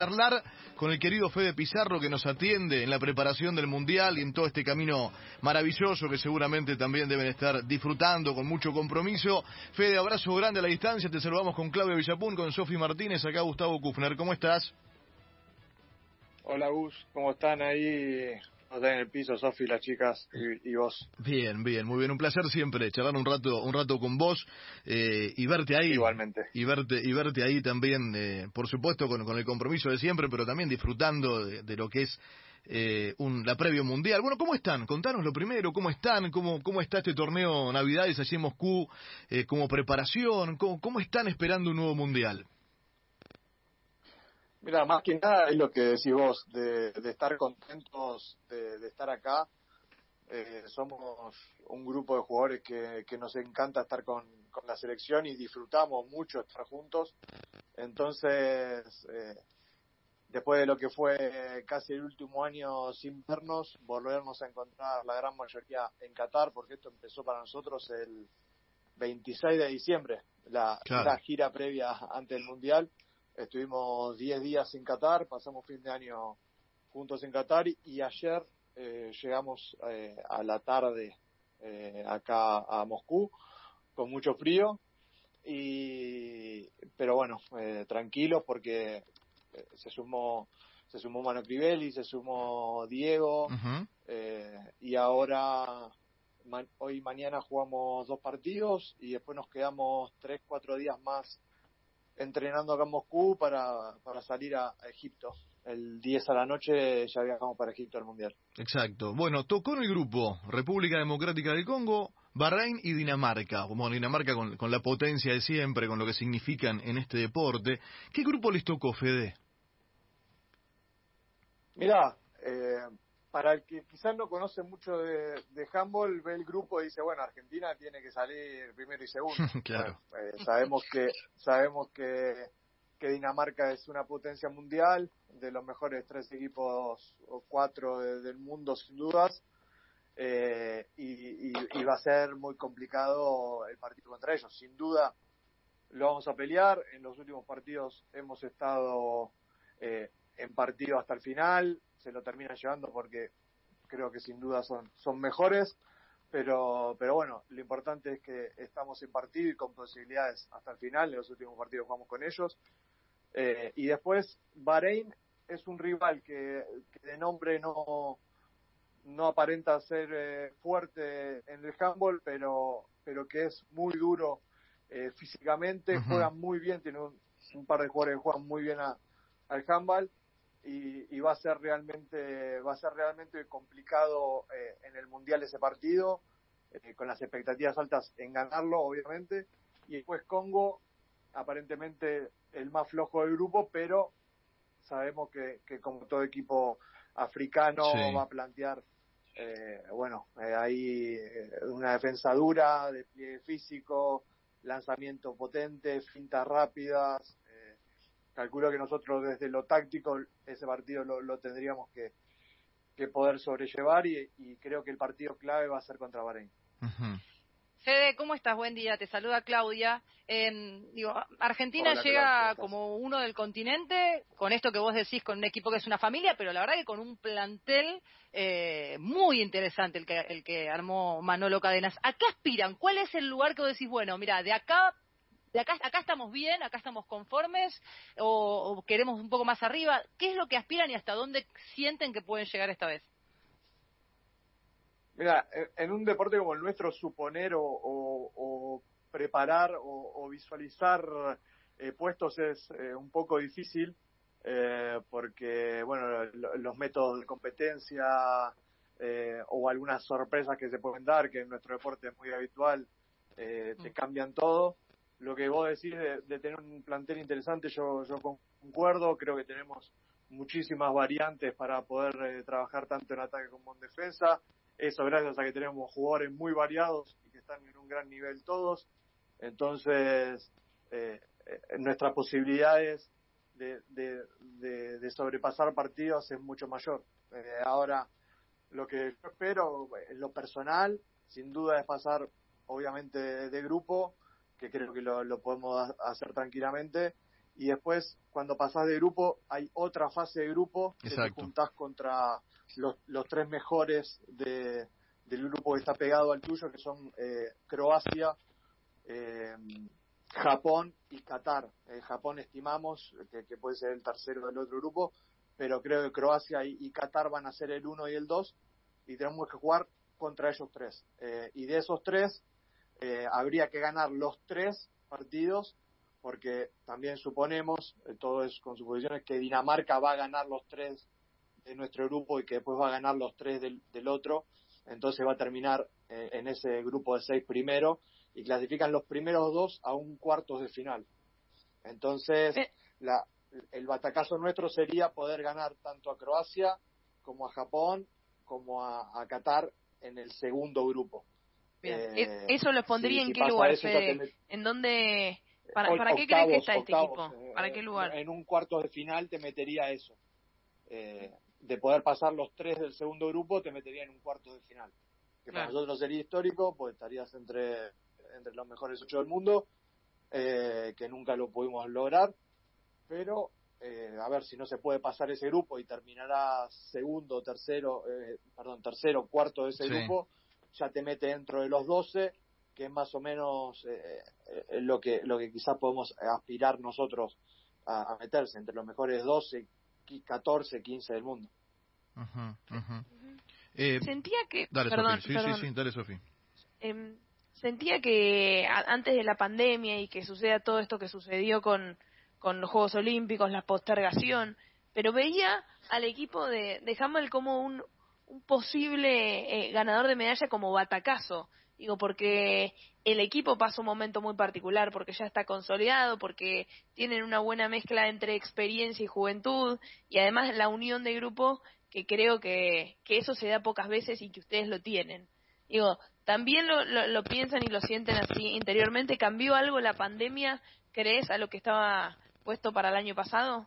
charlar con el querido Fede Pizarro que nos atiende en la preparación del Mundial y en todo este camino maravilloso que seguramente también deben estar disfrutando con mucho compromiso. Fede, abrazo grande a la distancia, te saludamos con Claudio Villapún, con Sofi Martínez, acá Gustavo Kufner, ¿cómo estás? Hola Gus, ¿cómo están ahí? En el piso, Sofi, las chicas y, vos. Bien, bien, muy bien. Un placer siempre charlar un rato, un rato con vos eh, y verte ahí. Igualmente. Y verte, y verte ahí también, eh, por supuesto, con, el compromiso de siempre, pero también disfrutando de, lo que es eh, un, la previo mundial. Bueno, ¿cómo están? Contanos lo primero, ¿cómo están? ¿Cómo, cómo está este torneo Navidades allí en Moscú como preparación? ¿Cómo, ¿Cómo están esperando un nuevo mundial? Mira, más que nada es lo que decís vos, de, estar contentos de, estar acá. Eh, somos un grupo de jugadores que, nos encanta estar con, la selección y disfrutamos mucho estar juntos. Entonces, eh, después de lo que fue casi el último año sin vernos, volvernos a encontrar la gran mayoría en Qatar, porque esto empezó para nosotros el 26 de diciembre, la, la gira previa ante el Mundial Estuvimos 10 días en Qatar, pasamos fin de año juntos en Qatar y, ayer eh, llegamos eh, a la tarde eh, acá a Moscú con mucho frío y pero bueno tranquilos porque se sumó se sumó Mano Crivelli, se sumó Diego y ahora hoy y mañana jugamos dos partidos y después nos quedamos tres cuatro días más entrenando acá en Moscú para, para salir a, Egipto. El 10 a la noche ya viajamos para Egipto al Mundial. Exacto. Bueno, tocó en el grupo República Democrática del Congo, Bahrein y Dinamarca. Como Dinamarca con, con la potencia de siempre, con lo que significan en este deporte. ¿Qué grupo les tocó, Fede? Mira, eh, para el que quizás no conoce mucho de, de handball, ve el grupo y dice, bueno, Argentina tiene que salir primero y segundo. claro. Eh, sabemos que sabemos que, que Dinamarca es una potencia mundial, de los mejores tres equipos o cuatro del mundo sin dudas, eh, y, y, va a ser muy complicado el partido contra ellos. Sin duda lo vamos a pelear. En los últimos partidos hemos estado eh, en partido hasta el final se lo termina llevando porque creo que sin duda son, son mejores, pero, pero bueno, lo importante es que estamos en partido y con posibilidades hasta el final, en los últimos partidos jugamos con ellos. Eh, y después, Bahrein es un rival que, de nombre no, no aparenta ser eh, fuerte en el handball, pero, pero que es muy duro eh, físicamente, juega muy bien, tiene un, un, par de jugadores que juegan muy bien al handball y, va a ser realmente va a ser realmente complicado eh, en el mundial ese partido eh, con las expectativas altas en ganarlo obviamente. Y después Congo aparentemente el más flojo del grupo pero sabemos que, como todo equipo africano va a plantear eh, bueno ahí una defensa dura de pie físico lanzamiento potente fintas rápidas calculo que nosotros desde lo táctico ese partido lo, tendríamos que, poder sobrellevar y, creo que el partido clave va a ser contra Bahrein. Fede, ¿cómo estás? Buen día, te saluda Claudia. Em, digo, Argentina llega como uno del continente, con esto que vos decís, con un equipo que es una familia, pero la verdad que con un plantel eh, muy interesante el que, el que armó Manolo Cadenas. ¿A qué aspiran? ¿Cuál es el lugar que vos decís, bueno, mira, de acá de acá, acá estamos bien, acá estamos conformes o, queremos un poco más arriba? ¿Qué es lo que aspiran y hasta dónde sienten que pueden llegar esta vez? Mira, en un deporte como el nuestro, suponer o, preparar o, visualizar eh, puestos es eh, un poco difícil eh, porque, bueno, los métodos de competencia o algunas sorpresas que se pueden dar, que en nuestro deporte es muy habitual, te mm. cambian todo lo que vos decís de, tener un plantel interesante, yo, yo concuerdo, creo que tenemos muchísimas variantes para poder eh, trabajar tanto en ataque como en defensa, eso gracias a que tenemos jugadores muy variados y que están en un gran nivel todos, entonces eh, eh nuestras posibilidades de, de, sobrepasar partidos es mucho mayor. Ahora, lo que yo espero en lo personal, sin duda es pasar obviamente de grupo, que creo que lo, podemos hacer tranquilamente y después cuando pasás de grupo hay otra fase de grupo que te juntás contra los, los tres mejores de, del grupo que está pegado al tuyo, que son eh, Croacia, eh, Japón y Qatar. Eh, Japón estimamos que, puede ser el tercero del otro grupo, pero creo que Croacia y, Qatar van a ser el uno y el dos y tenemos que jugar contra ellos tres. Eh, y de esos tres eh, habría que ganar los tres partidos porque también suponemos, todo es con suposiciones, que Dinamarca va a ganar los tres de nuestro grupo y que después va a ganar los tres del, del otro, entonces va a terminar en ese grupo de seis primero y clasifican los primeros dos a un cuarto de final. Entonces, eh. la, el batacazo nuestro sería poder ganar tanto a Croacia como a Japón como a, Qatar en el segundo grupo. Eh, ¿Eso lo pondría en qué lugar, ¿En dónde? ¿Para, para qué crees que está este equipo? Eh, ¿Para qué lugar? En un cuarto de final te metería eso. de poder pasar los tres del segundo grupo, te metería en un cuarto de final. Que para nosotros sería histórico, pues estarías entre entre los mejores ocho del mundo, eh, que nunca lo pudimos lograr, pero eh, a ver si no se puede pasar ese grupo y terminará segundo, tercero, eh, perdón, tercero, cuarto de ese grupo, ya te mete dentro de los doce, que es más o menos lo que lo que quizás podemos aspirar nosotros a, meterse entre los mejores 12, 14, 15 del mundo. Sentía que... Dale, perdón, Sí, sí, sí, dale, Sofía. Em, sentía que antes de la pandemia y que suceda todo esto que sucedió con, con los Juegos Olímpicos, la postergación, pero veía al equipo de, de como un, un posible eh, ganador de medalla como batacazo. Digo, porque el equipo pasa un momento muy particular, porque ya está consolidado, porque tienen una buena mezcla entre experiencia y juventud, y además la unión de grupo, que creo que, que eso se da pocas veces y que ustedes lo tienen. Digo, ¿también lo, lo, piensan y lo sienten así interiormente? ¿Cambió algo la pandemia, crees, a lo que estaba puesto para el año pasado?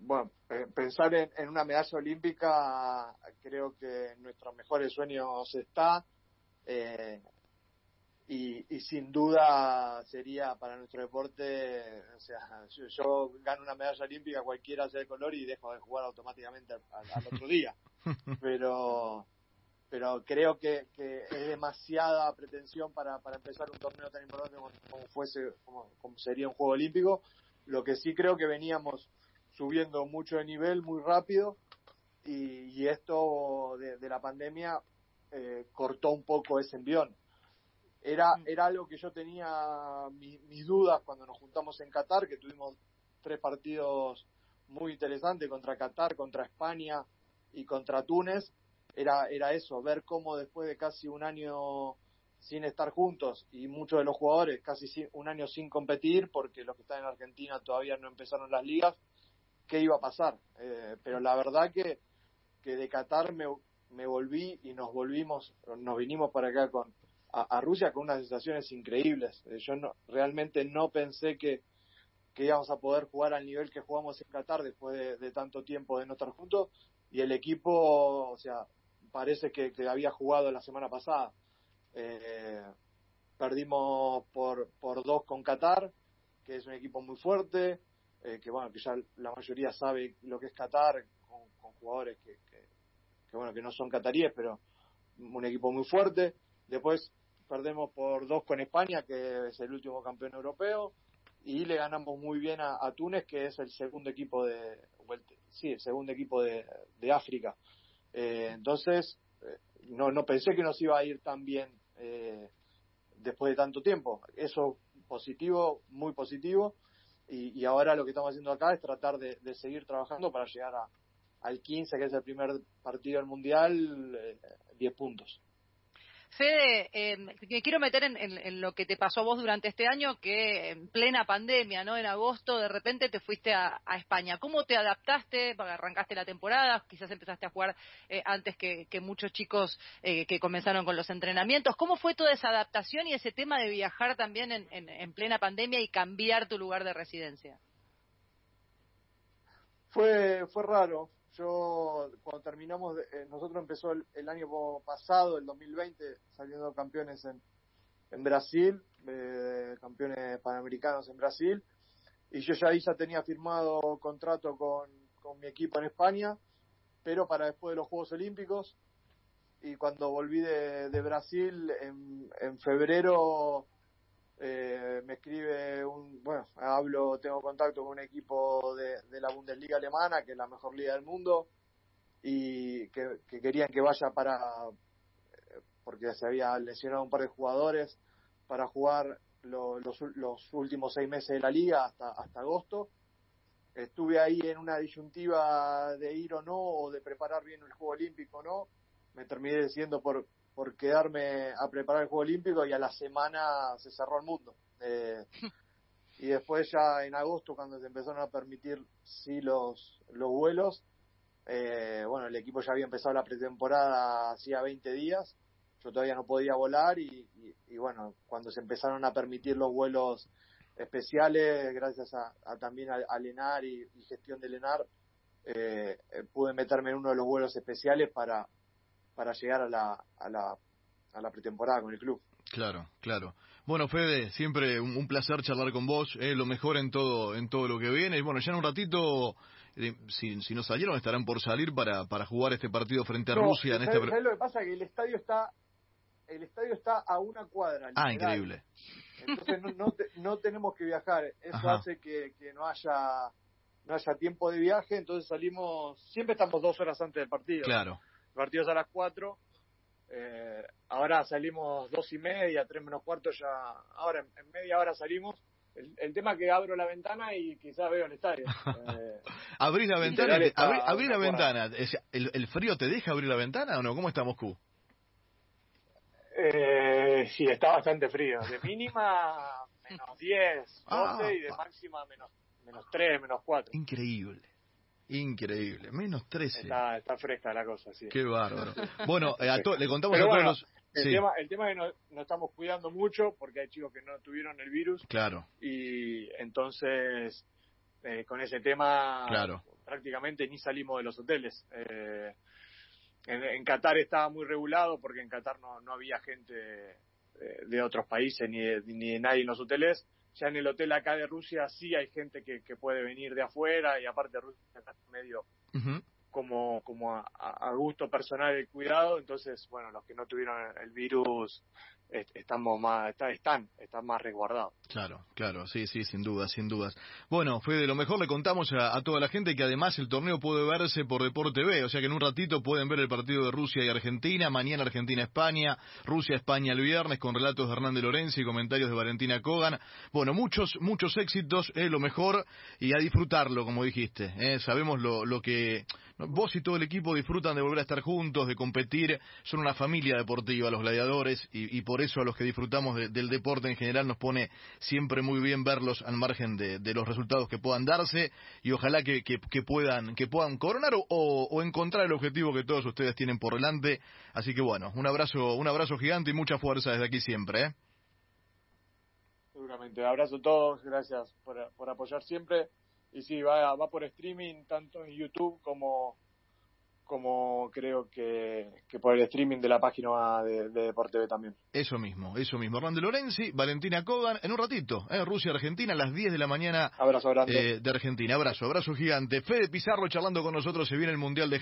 Bueno, pensar en, una medalla olímpica creo que en nuestros mejores sueños está. Eh, y, sin duda sería para nuestro deporte, o sea, yo, gano una medalla olímpica, cualquiera sea de color y dejo de jugar automáticamente al, otro día. Pero pero creo que, es demasiada pretensión para, para empezar un torneo tan importante como, fuese como, sería un juego olímpico lo que sí creo que veníamos subiendo mucho de nivel muy rápido y, esto de, la pandemia eh, cortó un poco ese envión era, mm. era algo que yo tenía mis dudas cuando nos juntamos en Qatar, que tuvimos tres partidos muy interesantes contra Qatar, contra España y contra Túnez. Era, era eso, ver cómo después de casi un año sin estar juntos y muchos de los jugadores casi un año sin competir porque los que están en Argentina todavía no empezaron las ligas, qué iba a pasar. Eh, pero la verdad que, que de Qatar me, me volví y nos volvimos, nos vinimos para acá con, a, Rusia con unas sensaciones increíbles. Eh, yo no, realmente no pensé que, que íbamos a poder jugar al nivel que jugamos en Qatar después de, tanto tiempo de no estar juntos y el equipo, o sea, parece que, había jugado la semana pasada. Eh, perdimos por, por dos con Qatar, que es un equipo muy fuerte, eh, que bueno, que ya la mayoría sabe lo que es Qatar, con, jugadores que, que, bueno, que no son cataríes, pero un equipo muy fuerte. Después perdemos por dos con España, que es el último campeón europeo, y le ganamos muy bien a, Túnez, que es el segundo equipo de, sí, el segundo equipo de, África. Eh, entonces, eh, no, no pensé que nos iba a ir tan bien eh, después de tanto tiempo. Eso positivo, muy positivo. Y, ahora lo que estamos haciendo acá es tratar de, seguir trabajando para llegar a, al 15, que es el primer partido del Mundial, 10 puntos. Fede, eh, me quiero meter en, lo que te pasó a vos durante este año, que en plena pandemia, ¿no? En agosto de repente te fuiste a, España. ¿Cómo te adaptaste? Arrancaste la temporada, quizás empezaste a jugar eh, antes que, muchos chicos eh, que comenzaron con los entrenamientos. ¿Cómo fue toda esa adaptación y ese tema de viajar también en plena pandemia y cambiar tu lugar de residencia? Fue, fue raro, yo, cuando terminamos, eh, nosotros empezó el, año pasado, el 2020, saliendo campeones en, en Brasil, eh, campeones panamericanos en Brasil, y yo ya ahí ya tenía firmado contrato con, con mi equipo en España, pero para después de los Juegos Olímpicos, y cuando volví de, de Brasil en, en febrero eh, me escribe un, bueno, hablo, tengo contacto con un equipo de, de, la Bundesliga alemana, que es la mejor liga del mundo, y que, que querían que vaya para, porque se había lesionado un par de jugadores, para jugar lo, los, últimos seis meses de la liga hasta, hasta agosto. Estuve ahí en una disyuntiva de ir o no, o de preparar bien el Juego Olímpico o no. Me terminé decidiendo por, por quedarme a preparar el Juego Olímpico y a la semana se cerró el mundo. Eh, y después ya en agosto, cuando se empezaron a permitir sí los, los vuelos, eh, bueno, el equipo ya había empezado la pretemporada hacía 20 días, yo todavía no podía volar y, y, y bueno, cuando se empezaron a permitir los vuelos especiales, gracias a, a también a, a, Lenar y, y, gestión de Lenar, eh, pude meterme en uno de los vuelos especiales para, para llegar a la, a la, a la pretemporada con el club. Claro, claro. Bueno, Fede, siempre un, un placer charlar con vos, eh, lo mejor en todo, en todo lo que viene. Y bueno, ya en un ratito, eh, si, si no salieron, estarán por salir para, para jugar este partido frente a no, Rusia. en ¿sabes, este... ¿sabes lo que pasa? Que el estadio está, el estadio está a una cuadra. Ah, increíble. Entonces no, no, te, no tenemos que viajar. Eso Ajá. hace que, que no haya no haya tiempo de viaje, entonces salimos, siempre estamos dos horas antes del partido. Claro. El partido es a las cuatro, eh, ahora salimos dos y media, tres menos cuarto ya, ahora en, en media hora salimos. El, el, tema es que abro la ventana y quizás veo el estadio. Eh, abrir la ventana, abrir, abrir la ventana. ¿El, ¿El frío te deja abrir la ventana o no? ¿Cómo está Moscú? Eh, sí, está bastante frío. De mínima menos 10, 12 ah, y de máxima menos, menos 3, menos 4. Increíble. Increíble, menos 13. Está, está fresca la cosa, sí. Qué bárbaro. Bueno, eh, a le contamos Pero a todos bueno, los... El, sí. tema, el tema es que nos, nos estamos cuidando mucho porque hay chicos que no tuvieron el virus. Claro. Y entonces, eh, con ese tema, claro. prácticamente ni salimos de los hoteles. Eh, en, en, Qatar estaba muy regulado porque en Qatar no, no había gente de, de otros países ni de, ni de nadie en los hoteles ya en el hotel acá de Rusia sí hay gente que, que puede venir de afuera y aparte Rusia está medio uh -huh. como, como a, a, gusto personal el cuidado, entonces, bueno, los que no tuvieron el virus estamos más, están, están más resguardados. Claro, claro, sí, sí, sin dudas, sin dudas. Bueno, fue de lo mejor le contamos a, toda la gente que además el torneo puede verse por Deporte B, o sea que en un ratito pueden ver el partido de Rusia y Argentina, mañana Argentina-España, Rusia-España el viernes con relatos de Hernández Lorenzi y comentarios de Valentina Kogan. Bueno, muchos, muchos éxitos, es lo mejor y a disfrutarlo, como dijiste. Eh, sabemos lo, lo que vos y todo el equipo disfrutan de volver a estar juntos, de competir, son una familia deportiva los gladiadores y, y por eso a los que disfrutamos de, del deporte en general nos pone siempre muy bien verlos al margen de, los resultados que puedan darse y ojalá que, que, puedan que puedan coronar o, o, encontrar el objetivo que todos ustedes tienen por delante. Así que bueno, un abrazo, un abrazo gigante y mucha fuerza desde aquí siempre. ¿eh? Seguramente, abrazo a todos, gracias por, por apoyar siempre y sí, va, va por streaming tanto en YouTube como como creo que, que por el streaming de la página de, de también. Eso mismo, eso mismo. Hernán Lorenzi, Valentina Kogan, en un ratito, ¿eh? Rusia-Argentina, a las 10 de la mañana abrazo grande. Eh, de Argentina. Abrazo, abrazo gigante. Fede Pizarro charlando con nosotros, se viene el Mundial de